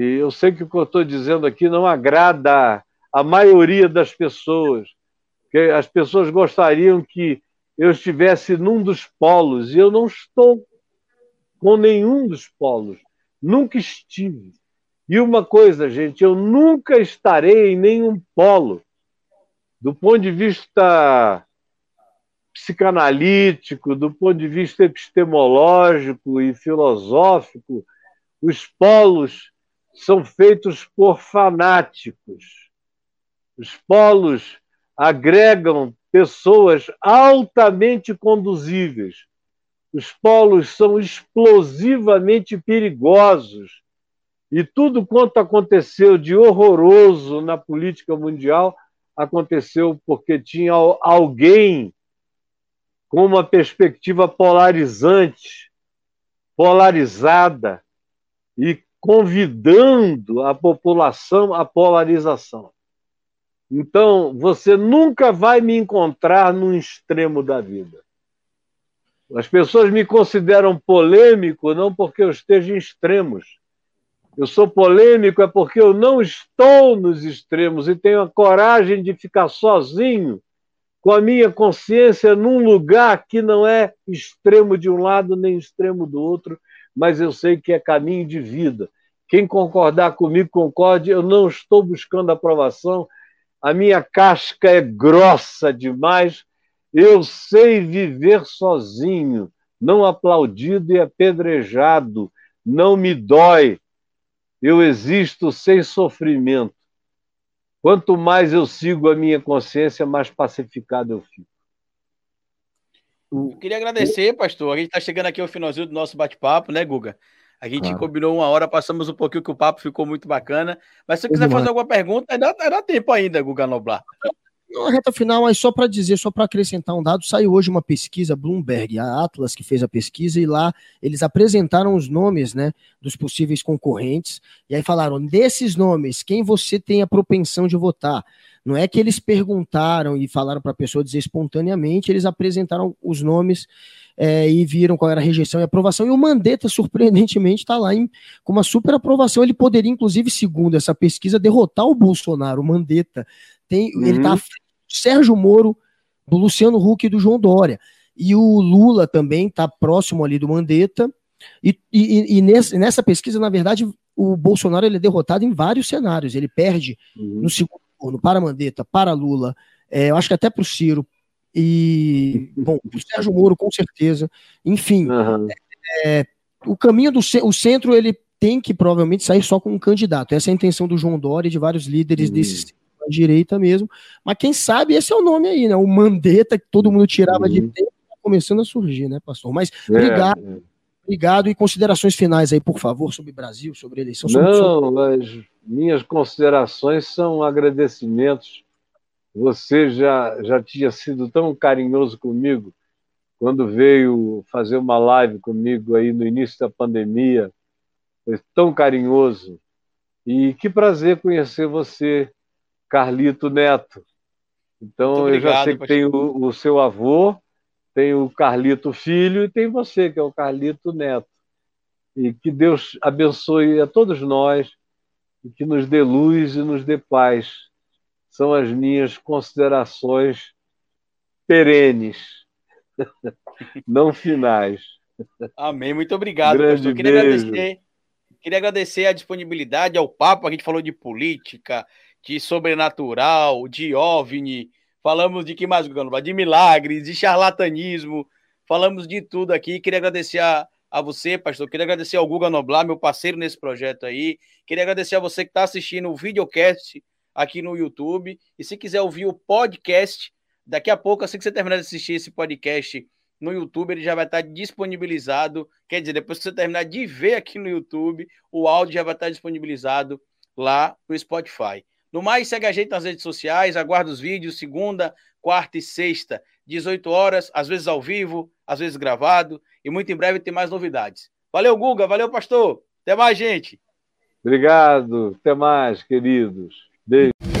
E eu sei que o que eu estou dizendo aqui não agrada a maioria das pessoas, as pessoas gostariam que eu estivesse num dos polos, e eu não estou com nenhum dos polos, nunca estive. E uma coisa, gente, eu nunca estarei em nenhum polo. Do ponto de vista psicanalítico, do ponto de vista epistemológico e filosófico, os polos são feitos por fanáticos. Os polos agregam pessoas altamente conduzíveis. Os polos são explosivamente perigosos e tudo quanto aconteceu de horroroso na política mundial aconteceu porque tinha alguém com uma perspectiva polarizante, polarizada e convidando a população à polarização. Então, você nunca vai me encontrar num extremo da vida. As pessoas me consideram polêmico não porque eu esteja em extremos, eu sou polêmico é porque eu não estou nos extremos e tenho a coragem de ficar sozinho, com a minha consciência num lugar que não é extremo de um lado nem extremo do outro, mas eu sei que é caminho de vida. Quem concordar comigo, concorde. Eu não estou buscando aprovação. A minha casca é grossa demais. Eu sei viver sozinho, não aplaudido e apedrejado. Não me dói eu existo sem sofrimento. Quanto mais eu sigo a minha consciência, mais pacificado eu fico. Eu queria agradecer, pastor. A gente está chegando aqui ao finalzinho do nosso bate-papo, né, Guga? A gente claro. combinou uma hora, passamos um pouquinho que o papo ficou muito bacana. Mas se você quiser fazer alguma pergunta, dá, dá tempo ainda, Guga Noblar na reta final, mas só para dizer, só para acrescentar um dado, saiu hoje uma pesquisa, Bloomberg, a Atlas que fez a pesquisa, e lá eles apresentaram os nomes né, dos possíveis concorrentes, e aí falaram, desses nomes, quem você tem a propensão de votar? Não é que eles perguntaram e falaram para a pessoa dizer espontaneamente, eles apresentaram os nomes é, e viram qual era a rejeição e aprovação, e o Mandetta, surpreendentemente, está lá em, com uma super aprovação. Ele poderia, inclusive, segundo essa pesquisa, derrotar o Bolsonaro. O Mandetta tem, uhum. ele tá Sérgio Moro, do Luciano Huck e do João Dória. E o Lula também está próximo ali do Mandetta. E, e, e nessa, pesquisa, na verdade, o Bolsonaro ele é derrotado em vários cenários. Ele perde uhum. no segundo turno para Mandetta, para Lula, é, eu acho que até para o Ciro. E, bom, o Sérgio Moro, com certeza. Enfim, uhum. é, o caminho do o centro ele tem que provavelmente sair só com um candidato. Essa é a intenção do João Dória e de vários líderes uhum. desse direita mesmo. Mas quem sabe esse é o nome aí, né? O Mandetta, que todo mundo tirava uhum. de tempo, tá começando a surgir, né, pastor? Mas é, obrigado. É. Obrigado e considerações finais aí, por favor, sobre o Brasil, sobre eleição. Sobre Não, as minhas considerações são agradecimentos. Você já, já tinha sido tão carinhoso comigo quando veio fazer uma live comigo aí no início da pandemia. Foi tão carinhoso. E que prazer conhecer você Carlito Neto. Então, obrigado, eu já sei que tem o, o, seu avô, tem o Carlito Filho e tem você, que é o Carlito Neto. E que Deus abençoe a todos nós e que nos dê luz e nos dê paz. São as minhas considerações perenes, não finais. Amém. Muito obrigado, Grande pastor. Queria beijo. agradecer, queria agradecer a disponibilidade ao papo. A gente falou de política, de sobrenatural, de OVNI, falamos de que mais, De milagres, de charlatanismo, falamos de tudo aqui. Queria agradecer a, a você, pastor. Queria agradecer ao Guga Noblar, meu parceiro nesse projeto aí. Queria agradecer a você que está assistindo o videocast aqui no YouTube. E se quiser ouvir o podcast, daqui a pouco, assim que você terminar de assistir esse podcast no YouTube, ele já vai estar disponibilizado. Quer dizer, depois que você terminar de ver aqui no YouTube, o áudio já vai estar disponibilizado lá no Spotify. No mais, segue a gente nas redes sociais, aguarda os vídeos, segunda, quarta e sexta, 18 horas, às vezes ao vivo, às vezes gravado, e muito em breve tem mais novidades. Valeu, Guga, valeu, pastor. Até mais, gente. Obrigado, até mais, queridos. Beijo.